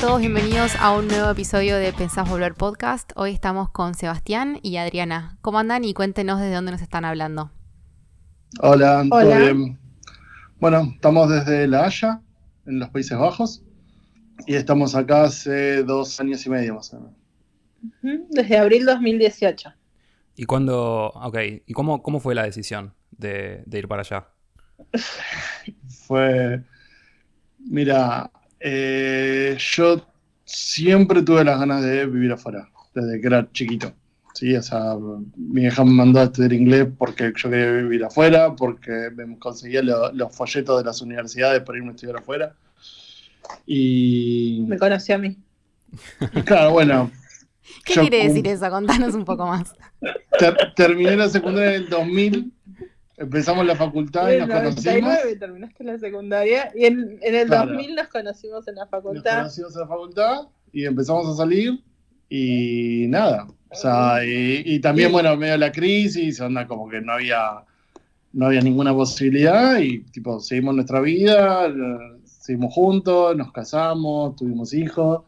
todos, bienvenidos a un nuevo episodio de Pensás Volver Podcast. Hoy estamos con Sebastián y Adriana. ¿Cómo andan? Y cuéntenos desde dónde nos están hablando. Hola, ¿todo Hola. bien? Bueno, estamos desde La Haya, en los Países Bajos, y estamos acá hace dos años y medio más o menos. Desde abril 2018. ¿Y cuándo, ok, y cómo, cómo fue la decisión de, de ir para allá? Fue, mira, eh, yo siempre tuve las ganas de vivir afuera, desde que era chiquito. Sí, o sea, mi hija me mandó a estudiar inglés porque yo quería vivir afuera, porque me conseguía lo- los folletos de las universidades para irme a estudiar afuera. Y, Me conoció a mí. y claro, bueno, ¿Qué Yo quiere decir eso? Contanos un poco más. ter- terminé la secundaria en el 2000, empezamos la facultad y En nos el conocimos. 99 terminaste la secundaria y en, en el Claro. 2000 nos conocimos en la Nos facultad. conocimos en la facultad y empezamos a salir y nada. O sea, y, y también, Y- bueno, medio de la crisis, onda como que no había, no había ninguna posibilidad y tipo, seguimos nuestra vida, eh, seguimos juntos, nos casamos, tuvimos hijos,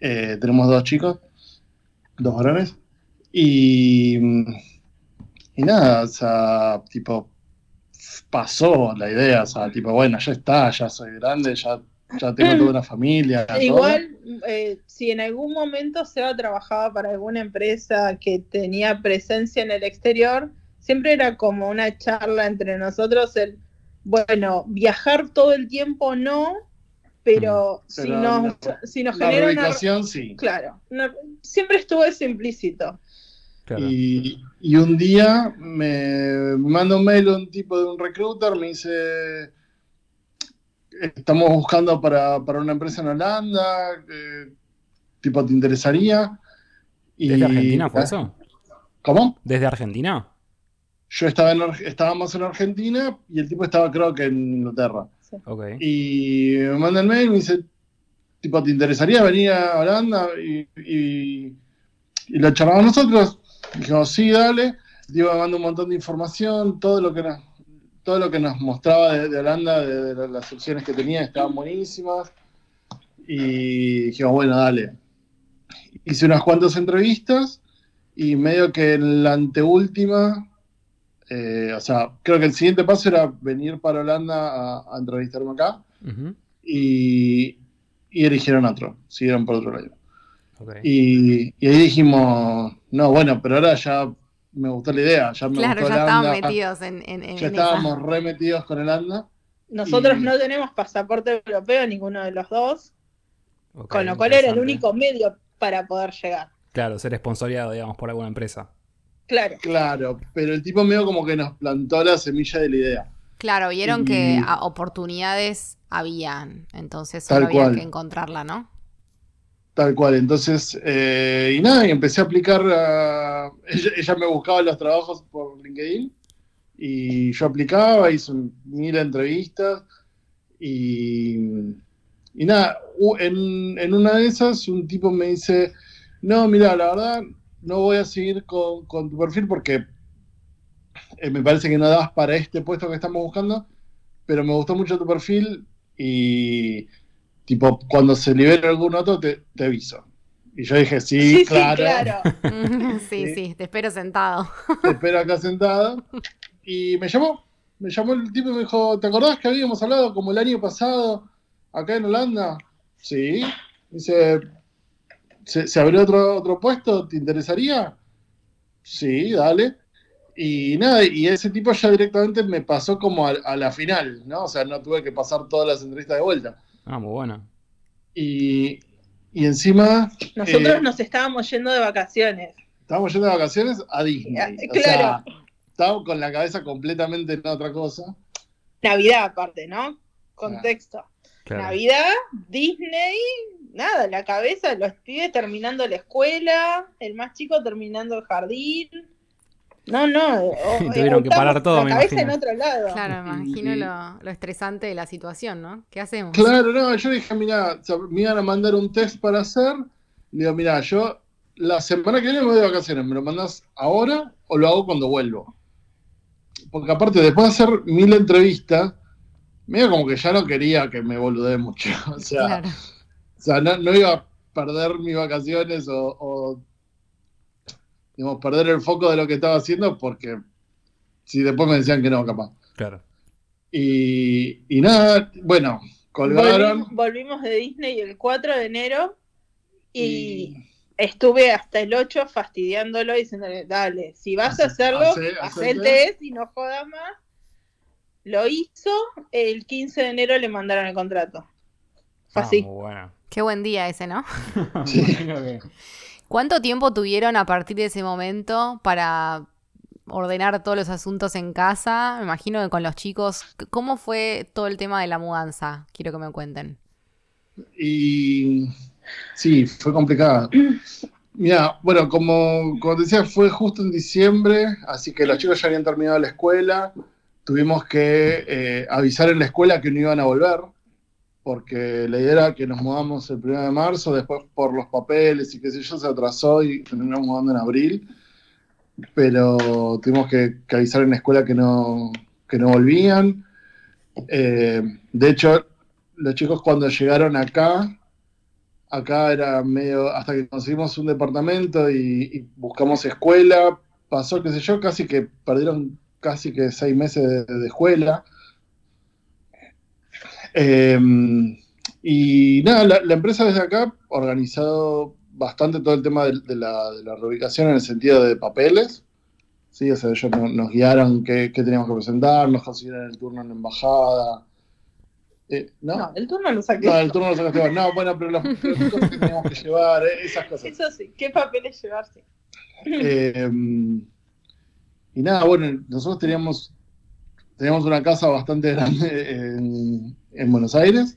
eh, tenemos dos chicos, dos varones. Y, y nada, o sea, tipo, pasó la idea, o sea, tipo, bueno, ya está, ya soy grande, ya, ya tengo toda una familia. Igual, eh, si en algún momento Seba trabajaba para alguna empresa que tenía presencia en el exterior, siempre era como una charla entre nosotros, el, bueno, viajar todo el tiempo no, pero, si, Pero nos, la- si nos La genera una... sí. Claro, no- siempre estuvo eso implícito. Claro. Y, y un día me manda un mail un tipo de un recruiter, me dice, estamos buscando para, para una empresa en Holanda, eh, tipo, ¿te interesaría? Y- ¿Desde Argentina fue eso? ¿Cómo? ¿Desde Argentina? Yo estaba en, estábamos en Argentina y el tipo estaba creo que en Inglaterra. Ok. Y me manda el mail y me dice, tipo, ¿te interesaría venir a Holanda? Y, y, y lo charlamos nosotros. Dijimos, sí, dale. Tipo me manda un montón de información, todo lo que nos, todo lo que nos mostraba de, de Holanda, de, de las opciones que tenía, estaban buenísimas. Y dijimos, bueno, dale. Hice unas cuantas entrevistas y medio que en la anteúltima, eh, o sea, creo que el siguiente paso era venir para Holanda a, a entrevistarme acá y, y eligieron otro, siguieron por otro lado. ok. Y, y ahí dijimos, no, bueno, pero ahora ya me gustó la idea, ya me Claro, gustó ya estaban Holanda, metidos en, en, en ya esa. estábamos remetidos con Holanda. Nosotros Y- no tenemos pasaporte europeo, ninguno de los dos, con lo cual era el único medio para poder llegar. Claro, ser esponsoreado, digamos, por alguna empresa. Claro. Claro, pero el tipo medio como que nos plantó la semilla de la idea. Claro, vieron Y- que oportunidades habían, entonces Tal solo había cual. que encontrarla, ¿no? Tal cual, entonces, eh, y nada, y empecé a aplicar, a- ella, me buscaba los trabajos por LinkedIn y yo aplicaba, hice mil entrevistas y, y nada, en, en una de esas un tipo me dice, no, mira, la verdad, no voy a seguir con, con tu perfil porque eh, me parece que no das para este puesto que estamos buscando, pero me gustó mucho tu perfil y tipo, cuando se libere algún otro te, te aviso. Y yo dije, sí, claro, sí, Sí. sí, te espero sentado. te espero acá sentado. Y me llamó, me llamó el tipo y me dijo, ¿te acordás que habíamos hablado como el año pasado acá en Holanda? Sí. Dice, ¿se, se abrió otro, otro puesto? ¿Te interesaría? Sí, dale. Y nada, y ese tipo ya directamente me pasó como a, a la final, ¿no? O sea, no tuve que pasar todas las entrevistas de vuelta. Ah, muy bueno. Y, y encima, Nosotros Eh, nos estábamos yendo de vacaciones. estábamos yendo de vacaciones a Disney. Ah, O claro. sea, estábamos con la cabeza completamente en otra cosa. Navidad aparte, ¿no? Contexto. Claro. Navidad, Disney, nada, la cabeza, los pibes terminando la escuela, el más chico terminando el jardín. No, no. o- Tuvieron que parar todo, La me cabeza en imagino. otro lado. Claro, me imagino Y- lo, lo estresante de la situación, ¿no? ¿Qué hacemos? Claro, no, yo dije, mira, me iban a mandar un test para hacer. Le digo, mira, yo la semana que viene me voy de vacaciones, ¿me lo mandas ahora o lo hago cuando vuelvo? Porque aparte, después de hacer mil entrevistas, medio como que ya no quería que me boludee mucho. O sea, Claro. O sea, no, no iba a perder mis vacaciones o, o, digamos, perder el foco de lo que estaba haciendo porque si después me decían que no, capaz. Claro. Y, y nada, bueno, colgaron. Volvimos, volvimos de Disney el 4 de enero y, y- estuve hasta el 8 fastidiándolo diciéndole, dale, si vas a Hace- hacerlo, hace- haz hace el el test y no jodas más. Lo hizo, el 15 de enero le mandaron el contrato. Fue Ah, así. muy buena. Qué buen día ese, ¿no? Sí. ¿Cuánto tiempo tuvieron a partir de ese momento para ordenar todos los asuntos en casa? Me imagino que con los chicos. ¿Cómo fue todo el tema de la mudanza? Quiero que me cuenten. Y sí, fue complicado. Mira, bueno, como, como te decía, fue justo en diciembre, así que los chicos ya habían terminado la escuela. Tuvimos que eh, avisar en la escuela que no iban a volver, porque la idea era que nos mudamos el 1 de marzo, después por los papeles y qué sé yo, se atrasó y terminamos mudando en abril. Pero tuvimos que, avisar en la escuela que no, que no volvían. Eh, de hecho, los chicos cuando llegaron acá, acá era medio, hasta que conseguimos un departamento y, buscamos escuela, pasó, qué sé yo, casi que perdieron casi que seis meses de escuela. Eh, y nada, la, la empresa desde acá ha organizado bastante todo el tema de, de la, de la reubicación en el sentido de papeles. Sí, o sea, ellos no- nos guiaron qué, qué teníamos que presentar, nos consiguieron el turno en la embajada. Eh, ¿no? No, el turno lo saqué. No, el turno lo sacaste. No, bueno, pero las las cosas que teníamos que llevar, eh, esas cosas. Eso sí, ¿qué papeles llevarse? Eh, y nada, bueno, nosotros teníamos, teníamos una casa bastante grande en, en Buenos Aires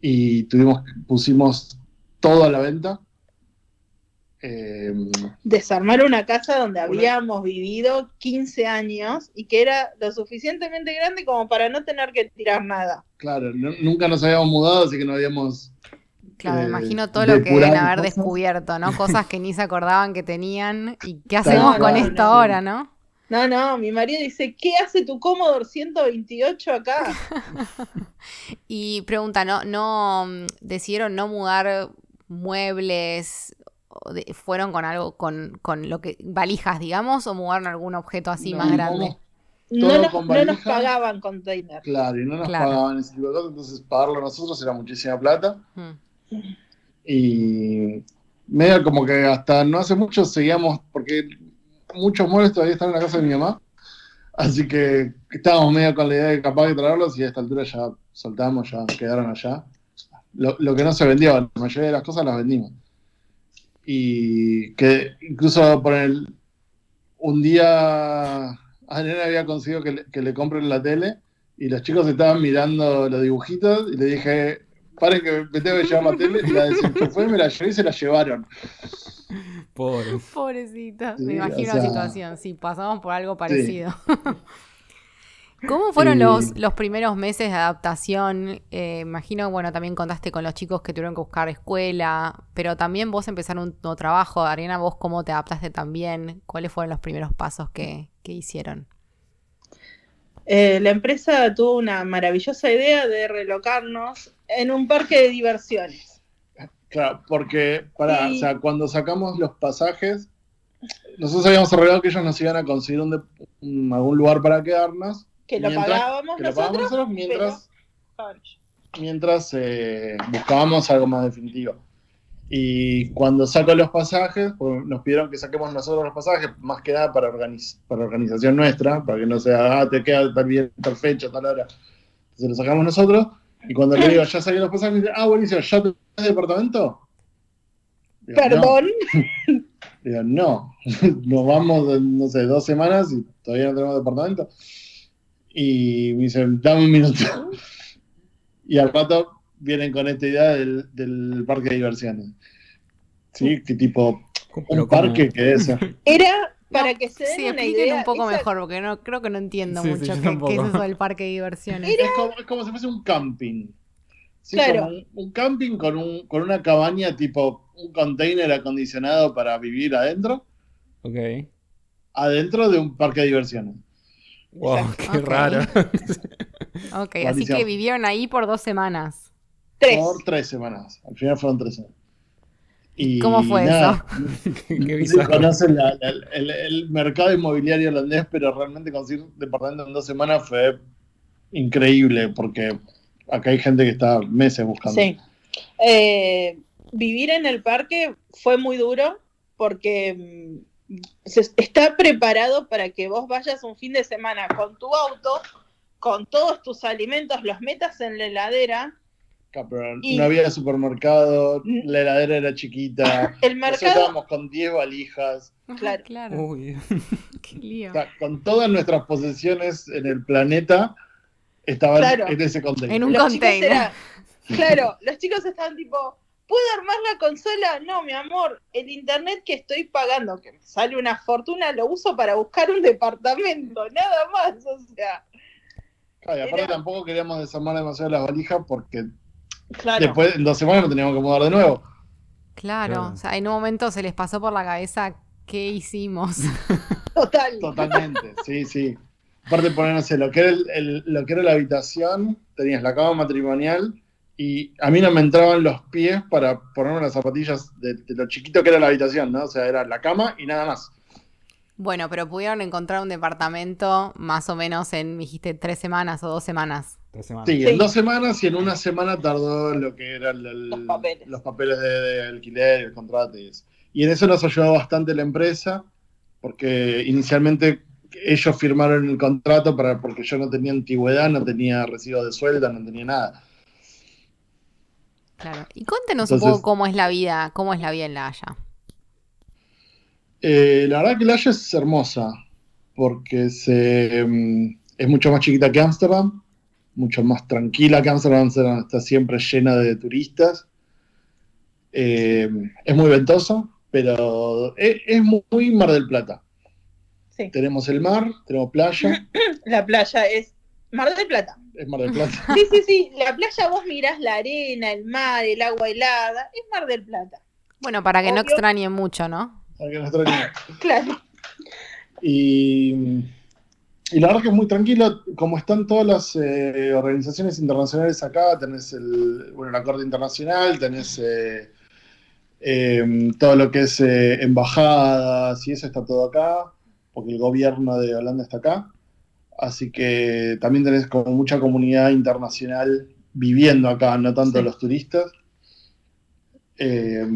y tuvimos, pusimos todo a la venta. Eh, Desarmar una casa donde habíamos vivido 15 años y que era lo suficientemente grande como para no tener que tirar nada. claro, no- nunca nos habíamos mudado, así que no habíamos Claro, me Eh, imagino todo lo que deben haber cosas. descubierto, ¿no? Cosas que ni se acordaban que tenían. ¿Y qué hacemos con esto ahora, no? No, no, mi marido dice, ¿qué hace tu Commodore 128 acá? Y pregunta, ¿no, no mm, decidieron no mudar muebles? de- ¿Fueron con algo, con, con lo que, valijas, digamos, o mudaron algún objeto así No, más grande? No Todo nos, con no nos pagaban container. Claro, y no nos Claro. pagaban ese tipo de cosas, entonces pagarlo nosotros era muchísima plata. Mm. Y medio como que hasta no hace mucho seguíamos, porque muchos muebles todavía están en la casa de mi mamá, así que estábamos medio con la idea de capaz de traerlos y a esta altura ya soltamos, ya quedaron allá. Lo, lo que no se vendió, la mayoría de las cosas las vendimos. Y que incluso por el, un día a Nena había conseguido que le, que le compren la tele y los chicos estaban mirando los dibujitos y le dije, paren que me tengo que llevar la tele y la desenchufé, me la llevé y se la llevaron. Pobre. Pobrecita, Sí, me imagino o la sea- situación, sí, pasamos por algo parecido. ¿Cómo fueron los, los primeros meses de adaptación? Eh, imagino, bueno, también contaste con los chicos que tuvieron que buscar escuela, pero también vos empezaron un nuevo trabajo. Ariana, ¿vos cómo te adaptaste también? ¿Cuáles fueron los primeros pasos que, que hicieron? Eh, la empresa tuvo una maravillosa idea de relocarnos en un parque de diversiones. Claro, porque para, Sí. o sea, cuando sacamos los pasajes, nosotros habíamos arreglado que ellos nos iban a conseguir un un- algún lugar para quedarnos. Que lo mientras- pagábamos que lo nosotros. pagábamos nosotros mientras, ellos. mientras eh, buscábamos algo más definitivo. Y cuando saco los pasajes, pues, nos pidieron que saquemos nosotros los pasajes, más que nada para, organiz- para organización nuestra, para que no sea, ah, te queda tal, bien, tal fecha, tal hora. Entonces lo sacamos nosotros, y cuando le digo, ya saqué los pasajes, me dice, ah, buenísimo, ¿ya tenés departamento? Digo, "No". Perdón. Digo, no, nos vamos, no sé, dos semanas y todavía no tenemos departamento. Y me dicen, dame un minuto. Y al rato vienen con esta idea del, del parque de diversiones. ¿Sí? Que tipo, un parque que es. Era para No, que se den Sí, una expliquen idea. un poco esa- mejor, porque no creo que no entiendo Sí, sí, mucho yo qué, es eso del parque de diversiones. Es como, es como si fuese un camping. ¿Sí? Claro. Como un, un camping con, un, con una cabaña tipo un container acondicionado para vivir adentro, Ok. adentro de un parque de diversiones. Wow, Exacto. qué raro. Ok, así que vivieron ahí por dos semanas. Tres. por tres semanas. Al final fueron tres semanas. Y ¿Cómo fue nada, Qué Sí, conocen la- la- el, el mercado inmobiliario holandés, pero realmente conseguir departamento en dos semanas fue increíble, porque acá hay gente que está meses buscando. Sí. Eh, vivir en el parque fue muy duro porque mm, se- está preparado para que vos vayas un fin de semana con tu auto, con todos tus alimentos, los metas en la heladera. Pero Y- no había supermercado, la heladera era chiquita. El Nosotros mercado, estábamos con 10 valijas, Claro. claro. Uy. Qué lío. o sea, con todas nuestras posesiones en el planeta estaban Claro. en ese contexto. En un los container. claro, los chicos estaban tipo, ¿puedo armar la consola? No, mi amor, el internet que estoy pagando, que me sale una fortuna, lo uso para buscar un departamento, nada más, o sea, Claro, y aparte era- tampoco queríamos desarmar demasiado las valijas porque claro. después en dos semanas nos teníamos que mudar de nuevo. Claro. Claro. O sea, en un momento se les pasó por la cabeza qué hicimos. Total. Totalmente, sí, sí. Aparte poner, no sé, lo que era, el- el- lo que era la habitación, tenías la cama matrimonial y a mí no me entraban los pies para ponerme las zapatillas de, de lo chiquito que era la habitación, ¿no? O sea, era la cama y nada más. Bueno, pero pudieron encontrar un departamento más o menos en, me dijiste, tres semanas o dos semanas. Tres semanas. Sí, Sí. en dos semanas y en una semana tardó lo que eran el- Los papeles. los papeles de, de alquiler, el contrato y eso. Y en eso nos ayudó bastante la empresa, porque inicialmente ellos firmaron el contrato para, porque yo no tenía antigüedad, no tenía recibo de sueldo, no tenía nada. Claro. Y cuéntenos un poco cómo es la vida, cómo es la vida en La Haya. Eh, la verdad que La Haya es hermosa, porque se, mm, es mucho más chiquita que Ámsterdam, mucho más tranquila que. Ámsterdam está siempre llena de turistas. Eh, es muy ventosa, pero es, es muy Mar del Plata. Sí. Tenemos el mar, tenemos playa, La playa es Mar del Plata. es Mar del Plata. Sí, sí, sí. La playa vos mirás la arena, el mar, el agua helada. Es Mar del Plata. Bueno, para que no extrañen mucho, ¿no? para que no extrañen. Claro. Y, y la verdad que es muy tranquilo, como están todas las eh, organizaciones internacionales acá, tenés el, bueno, la Corte Internacional, tenés eh, eh, todo lo que es eh, embajadas y eso está todo acá, porque el gobierno de Holanda está acá. Así que también tenés como mucha comunidad internacional viviendo acá, no tanto Sí. los turistas. Eh,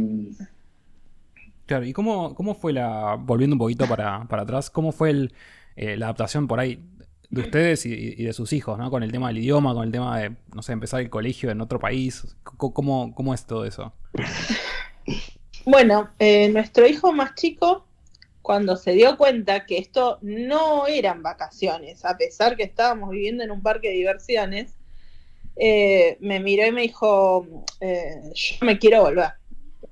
Claro, ¿y cómo, cómo fue la, volviendo un poquito para, para atrás, cómo fue el, eh, la adaptación por ahí de ustedes y, de sus hijos, ¿no? Con el tema del idioma, con el tema de, no sé, empezar el colegio en otro país. ¿Cómo, cómo es todo eso? Bueno, eh, nuestro hijo más chico, cuando se dio cuenta que esto no eran vacaciones, a pesar que estábamos viviendo en un parque de diversiones, eh, me miró y me dijo, yo me quiero volver.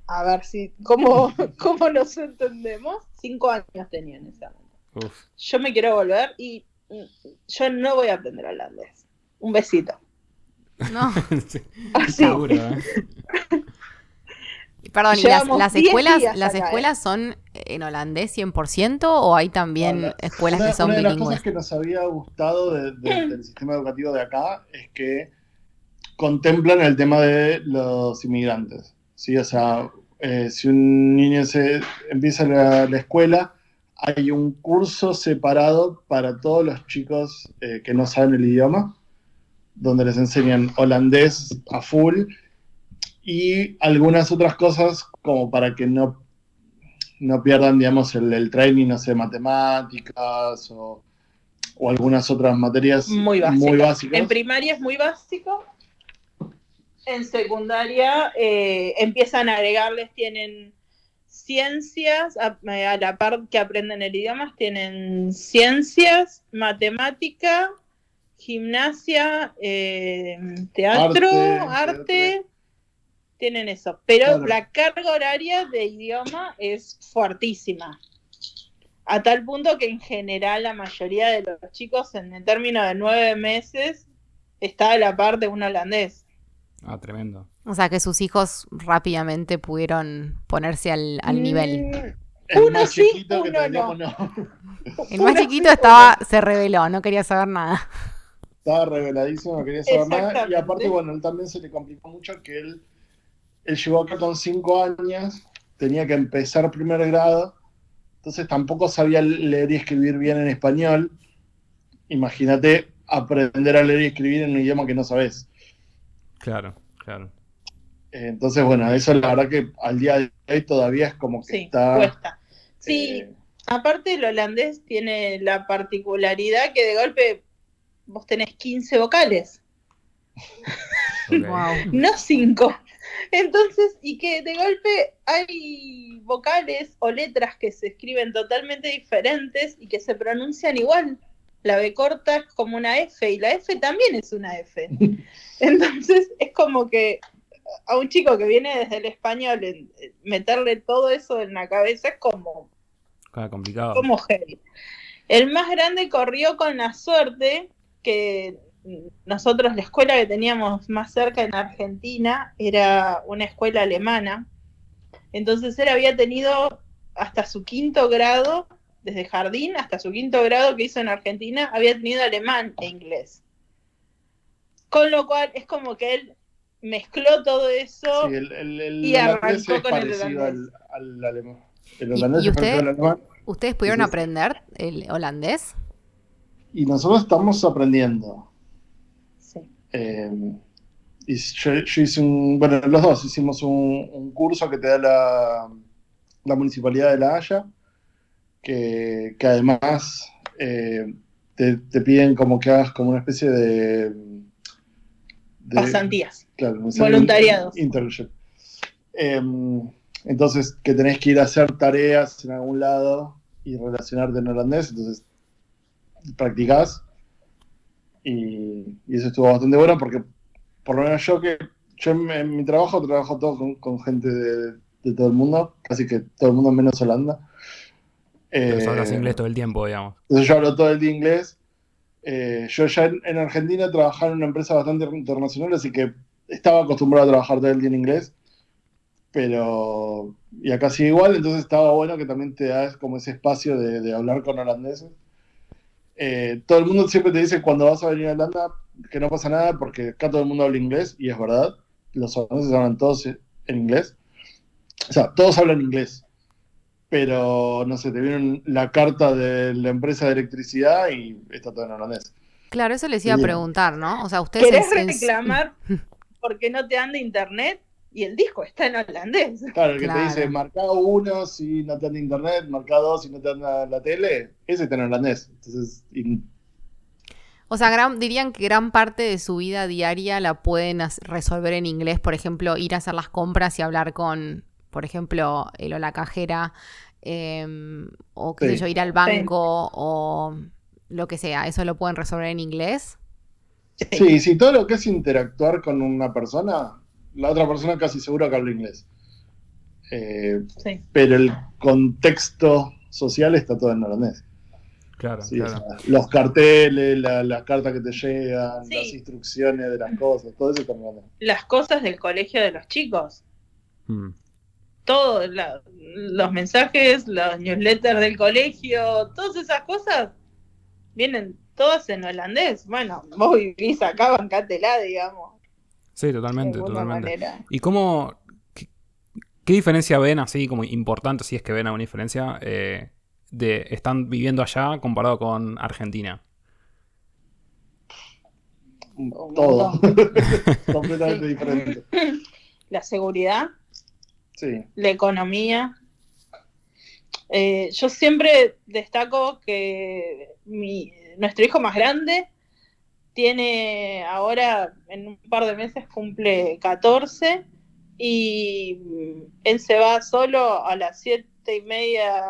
A ver si, ¿cómo, cómo nos entendemos? Cinco años tenía en ese momento. Uf. Yo me quiero volver y mm, yo no voy a aprender holandés. Un besito. No. Sí, Así. seguro, ¿eh? Perdón, ¿y las, las 10 escuelas, las acá, escuelas son en holandés 100% o hay también Hola. escuelas una, que son una de las bilingües? cosas que nos había gustado de- de- del sistema educativo de acá es que contemplan el tema de los inmigrantes. ¿sí? O sea, eh, si un niño se empieza la, la escuela, hay un curso separado para todos los chicos eh, que no saben el idioma, donde les enseñan holandés a full y algunas otras cosas como para que no no pierdan, digamos, el, el training, no sé, matemáticas o, o algunas otras materias Muy muy básicas. En primaria es muy básico. En secundaria eh, empiezan a agregarles, tienen ciencias, a, a la par que aprenden el idioma, tienen ciencias, matemática, gimnasia, eh, teatro, Arte, arte, teatro. tienen eso. Pero Claro. la carga horaria de idioma es fuertísima. A tal punto que en general la mayoría de los chicos en el término de nueve meses está a la par de un holandés. Ah, tremendo. O sea, que sus hijos rápidamente pudieron ponerse al, al nivel. Mm, El Uno más sí, chiquito que uno teníamos, no. El más Uno chiquito estaba, se reveló, no quería saber nada. Estaba reveladísimo, no quería saber nada. Y aparte, bueno, él también se le complicó mucho que él, él llegó acá con cinco años, tenía que empezar primer grado, entonces tampoco sabía leer y escribir bien en español. Imagínate aprender a leer y escribir en un idioma que no sabes. Claro, claro. Entonces, bueno, eso la verdad que al día de hoy todavía es como que Sí, está. cuesta. Sí, eh, aparte el holandés tiene la particularidad que de golpe vos tenés 15 vocales. Wow. no 5. Entonces, y que de golpe hay vocales o letras que se escriben totalmente diferentes y que se pronuncian igual. La B corta es como una F y la F también es una F. Entonces, es como que a un chico que viene desde el español, meterle todo eso en la cabeza es como Claro, complicado. como heavy. El más grande corrió con la suerte que nosotros la escuela que teníamos más cerca en Argentina era una escuela alemana. Entonces él había tenido hasta su quinto grado, desde jardín hasta su quinto grado que hizo en Argentina, había tenido alemán e inglés. Con lo cual es como que él mezcló todo eso. sí, el, el, el y arrancó es con el al, alemán. El ¿Y- holandés y usted? al alemán. ¿Ustedes pudieron aprender el holandés? Y nosotros estamos aprendiendo. Sí. Eh, y yo, yo hice un, bueno, los dos hicimos un, un curso que te da la, la Municipalidad de La Haya, que, que además eh, te, te piden como que hagas como una especie de... de- Pasantías. Claro, Voluntariados. Internship. Eh, entonces, que tenés que ir a hacer tareas en algún lado y relacionarte en holandés, entonces practicás. Y, y eso estuvo bastante bueno porque, por lo menos yo que, yo en, en mi trabajo trabajo todo con, con gente de, de todo el mundo, casi que todo el mundo menos Holanda. Pero Eh, hablas inglés todo el tiempo, digamos. entonces yo hablo todo el día inglés. Eh, yo ya en, en Argentina trabajaba en una empresa bastante internacional, así que estaba acostumbrado a trabajar todo el día en inglés. Pero, y acá igual, entonces estaba bueno que también te das como ese espacio de, de hablar con holandeses. Eh, todo el mundo siempre te dice cuando vas a venir a Holanda que no pasa nada porque acá todo el mundo habla inglés, y es verdad. Los holandeses hablan todos en inglés. O sea, todos hablan inglés pero no sé, te viene la carta de la empresa de electricidad y está todo en holandés. Claro, eso les iba a preguntar, ¿no? O sea, ustedes... ¿Querés en- reclamar porque no te anda internet? Y el disco está en holandés. Claro, el que Claro. te dice, marca uno si no te anda internet, marca dos si no te anda la tele, ese está en holandés. Entonces, y- O sea, gran- dirían que gran parte de su vida diaria la pueden resolver en inglés. Por ejemplo, ir a hacer las compras y hablar con, por ejemplo, el o la cajera. em, o qué sé yo, ir al banco o lo que sea. ¿Eso lo pueden resolver en inglés? sí, sí, todo lo que es interactuar con una persona, la otra persona casi seguro que habla inglés. Eh, Sí. pero el contexto social está todo en holandés. Claro, Sí, o claro. sea, los carteles, la- las cartas que te llegan, Sí. las instrucciones de las cosas, todo eso está en holandés. Las cosas del colegio de los chicos. Mm. Todo, la- los mensajes, los newsletters del colegio, todas esas cosas vienen todas en holandés. Bueno, vos vivís acá, bancátela, digamos. Sí, totalmente, alguna totalmente. manera. ¿Y cómo, qué, qué diferencia ven, así como importante, si es que ven alguna diferencia, eh, de están viviendo allá comparado con Argentina? Todo. Completamente diferente. La seguridad, La economía. Eh, yo siempre destaco que mi, nuestro hijo más grande tiene ahora, en un par de meses, cumple 14 y él se va solo a las siete y media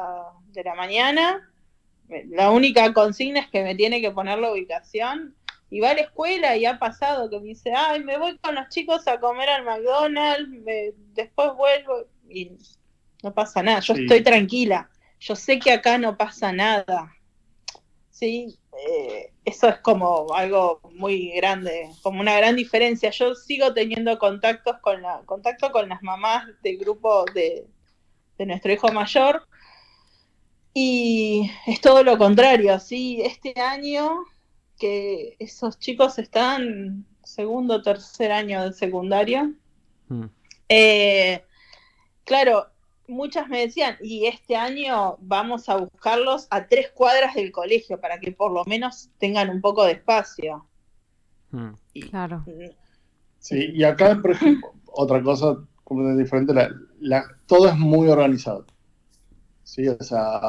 de la mañana. La única consigna es que me tiene que poner la ubicación y va a la escuela y ha pasado que me dice, ay, me voy con los chicos a comer al McDonald's, me- después vuelvo y no pasa nada, yo Sí. estoy tranquila, yo sé que acá no pasa nada. Sí, eh, eso es como algo muy grande, como una gran diferencia. Yo sigo teniendo contactos con la, contacto con las mamás del grupo de, de nuestro hijo mayor y es todo lo contrario, sí, este año que esos chicos están segundo o tercer año de secundaria. Mm. Eh, claro, muchas me decían, y este año vamos a buscarlos a tres cuadras del colegio para que por lo menos tengan un poco de espacio. Mm. Y- Claro. Sí, y acá, por ejemplo, otra cosa completamente diferente, la- la- todo es muy organizado. Sí, o sea,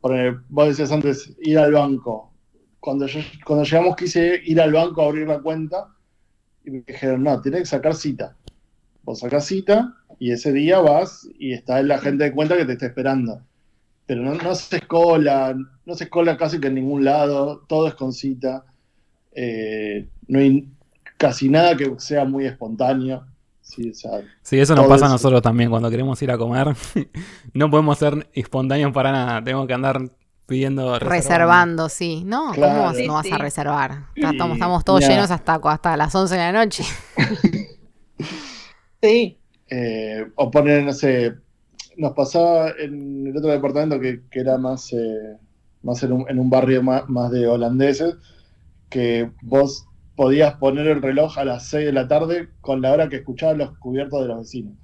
poner- vos decías antes, ir al banco. Cuando, yo- cuando llegamos quise ir al banco a abrir la cuenta y me dijeron, no, tenés que sacar cita. Vos sacás cita y ese día vas y está el agente de cuenta que te está esperando. Pero no, no se escola, no se escola casi que en ningún lado, todo es con cita. Eh, no hay casi nada que sea muy espontáneo. Sí, o sea, Sí, eso nos pasa a nosotros también cuando queremos ir a comer. no podemos ser espontáneos para nada. Tenemos que andar pidiendo Reservando, sí. No, Claro. ¿cómo Sí, no vas sí. a reservar? Estamos, Y- estamos todos llenos hasta, hasta las 11 de la noche. Sí, eh, o poner, no sé, nos pasaba en el otro departamento que, que era más, eh, más en, un, en un barrio más, más de holandeses, que vos podías poner el reloj a las 6 de la tarde con la hora que escuchabas los cubiertos de los vecinos.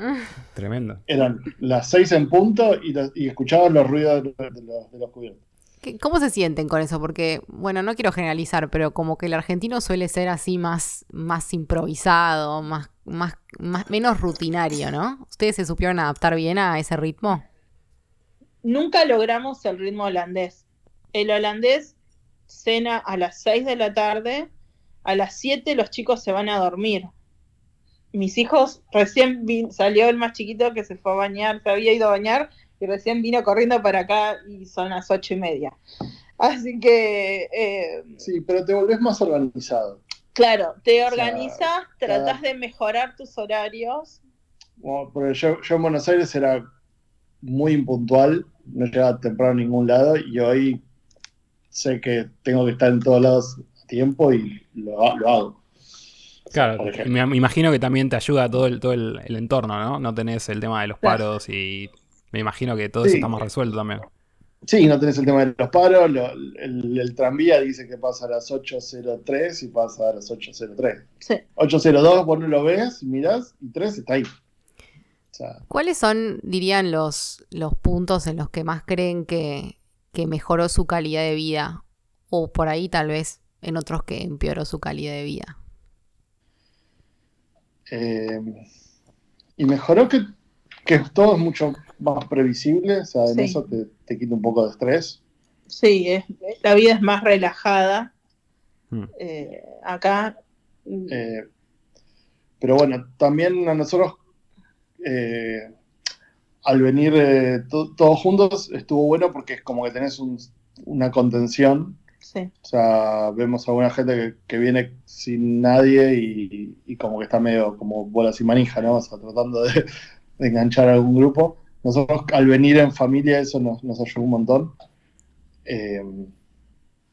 Tremendo. Eran las 6 en punto y, los- y escuchabas los ruidos de los, de los- de los cubiertos. ¿Qué- ¿Cómo se sienten con eso? Porque, bueno, no quiero generalizar, pero como que el argentino suele ser así más, más improvisado, más, más, más, menos rutinario, ¿no? ¿Ustedes se supieron adaptar bien a ese ritmo? nunca logramos el ritmo holandés. El holandés cena a las 6 de la tarde, a las 7 los chicos se van a dormir. Mis hijos, recién vi- salió el más chiquito que se fue a bañar, se había ido a bañar y recién vino corriendo para acá y son las ocho y media. Así que, eh, Sí, pero te volvés más organizado. claro, te sea, organizas, cada- tratás de mejorar tus horarios. Como, porque yo, yo en Buenos Aires era muy impuntual, no llegaba temprano a ningún lado y hoy sé que tengo que estar en todos lados a tiempo y lo, lo hago. Claro, me, imagino que también te ayuda todo el, todo el, el entorno, ¿no? No tenés el tema de los paros y me imagino que todo eso está más resuelto también. Sí, no tenés el tema de los paros, lo- el, el tranvía dice que pasa a las 8.03 y pasa a las 8.03. Sí. 8.02 vos no lo ves, mirás y 3 está ahí. O sea, ¿Cuáles son, dirían, los, los puntos en los que más creen que, que mejoró su calidad de vida? O por ahí tal vez en otros que empeoró su calidad de vida. Eh, y mejoró que, que todo es mucho más previsible, o sea, en Sí. eso te, te quita un poco de estrés. Sí, es, la vida es más relajada. Mm. Eh, acá, Eh, pero bueno, también a nosotros, eh, al venir eh, to- todos juntos, estuvo bueno porque es como que tenés un- una contención. Sí, O sea, vemos a alguna gente que, que viene sin nadie y, y como que está medio como bola sin manija, ¿no? O sea, tratando de, de enganchar a algún grupo. Nosotros al venir en familia eso nos, nos ayudó un montón. Eh,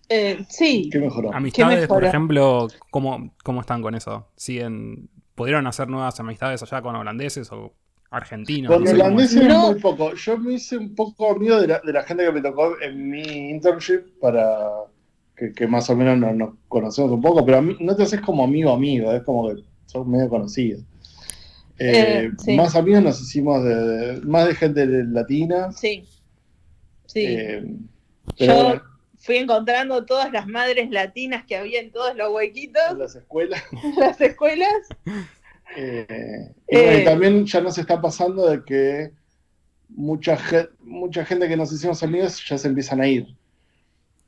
Eh, sí, ¿Qué mejoró? Amistades, por ejemplo, ¿cómo, ¿cómo están con eso? ¿Siguen, ¿Pudieron hacer nuevas amistades allá con holandeses o argentinos? Con No holandeses es. No. muy poco. Yo me hice un poco amigo de la, de la gente que me tocó en mi internship para que, que más o menos nos, nos conocemos un poco, pero a mí no te haces como amigo amigo, es como que sos medio conocido. Eh, Eh, sí. Más amigos nos hicimos de, de- más de gente latina. sí, sí. eh, pero Yo bueno, fui encontrando todas las madres latinas que había en todos los en huequitos las escuelas. en las escuelas. Eh, y Eh. también ya nos está pasando de que mucha, mucha gente que nos hicimos amigos ya se empiezan a ir.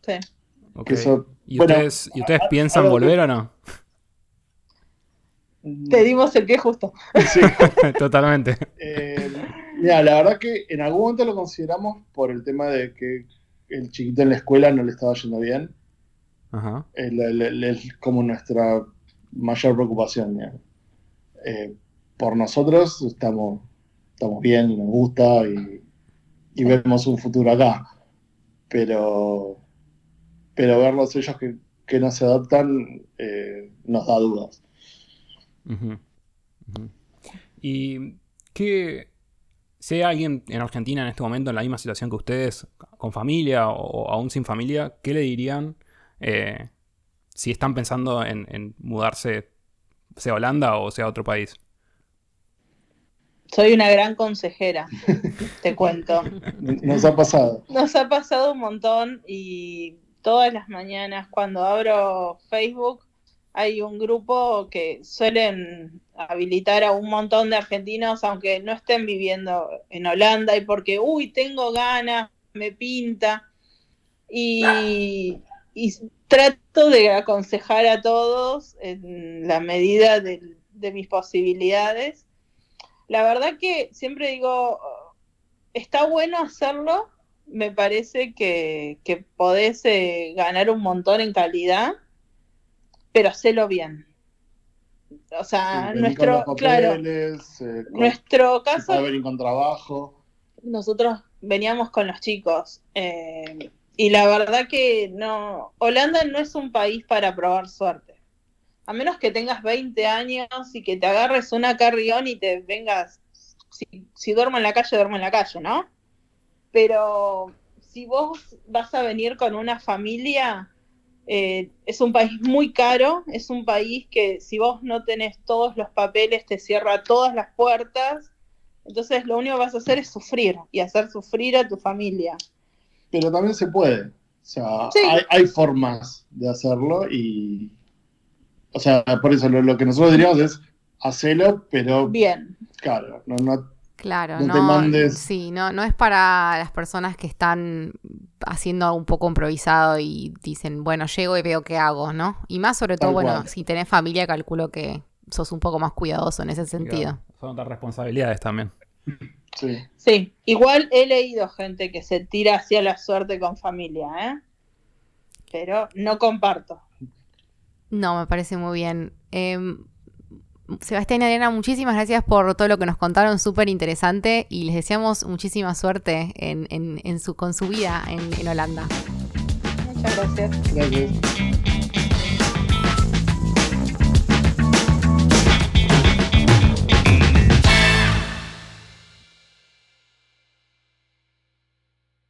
Sí. Eso, ¿Y, bueno, ustedes, ¿Y ustedes a- piensan volver o no? Te dimos el pie justo. Sí, Totalmente. eh, mira, la verdad que en algún momento lo consideramos por el tema de que el chiquito en la escuela no le estaba yendo bien. Ajá. Es como nuestra mayor preocupación. Eh, por nosotros estamos, estamos bien nos gusta y, y vemos un futuro acá. Pero, pero verlos ellos que, que no se adaptan eh, nos da dudas. ¿Y qué, si hay alguien en Argentina en este momento en la misma situación que ustedes, con familia o, o aún sin familia, qué le dirían eh, si están pensando en, en mudarse, sea Holanda o sea otro país. Soy una gran consejera, te cuento. Nos ha pasado. Nos ha pasado un montón y todas las mañanas cuando abro Facebook hay un grupo que suelen habilitar a un montón de argentinos, aunque no estén viviendo en Holanda, y porque, uy, tengo ganas, me pinta. Y, trato de aconsejar a todos en la medida de, de mis posibilidades la verdad que siempre digo, está bueno hacerlo, me parece que, que podés eh, ganar un montón en calidad, pero hacelo bien. O sea, Sí, nuestro, claro, papeles, eh, con- nuestro caso, con trabajo. nosotros veníamos con los chicos. eh, y la verdad que no, Holanda no es un país para probar suerte. A menos que tengas 20 años y que te agarres una carrión y te vengas, si, si duermo en la calle, duermo en la calle, ¿no? Pero si vos vas a venir con una familia, eh, es un país muy caro, es un país que si vos no tenés todos los papeles te cierra todas las puertas, entonces lo único que vas a hacer es sufrir y hacer sufrir a tu familia. Pero también se puede. O sea, Sí. hay, hay formas de hacerlo y. O sea, por eso lo, lo que nosotros diríamos es hacelo, pero Bien, claro, no, no, Claro, No no, te mandes- sí, no, no es para las personas que están haciendo un poco improvisado y dicen, bueno, llego y veo qué hago, ¿no? Y más sobre todo, Tal bueno, cual. si tenés familia, calculo que sos un poco más cuidadoso en ese sentido. Claro, Son otras responsabilidades también. sí. sí. Igual he leído gente que se tira hacia la suerte con familia, ¿eh? Pero no comparto. No, me parece muy bien. Em, Sebastián y Adriana, muchísimas gracias por todo lo que nos contaron, súper interesante y les deseamos muchísima suerte en, en- en su, con su vida en, en Holanda. Muchas gracias. Gracias.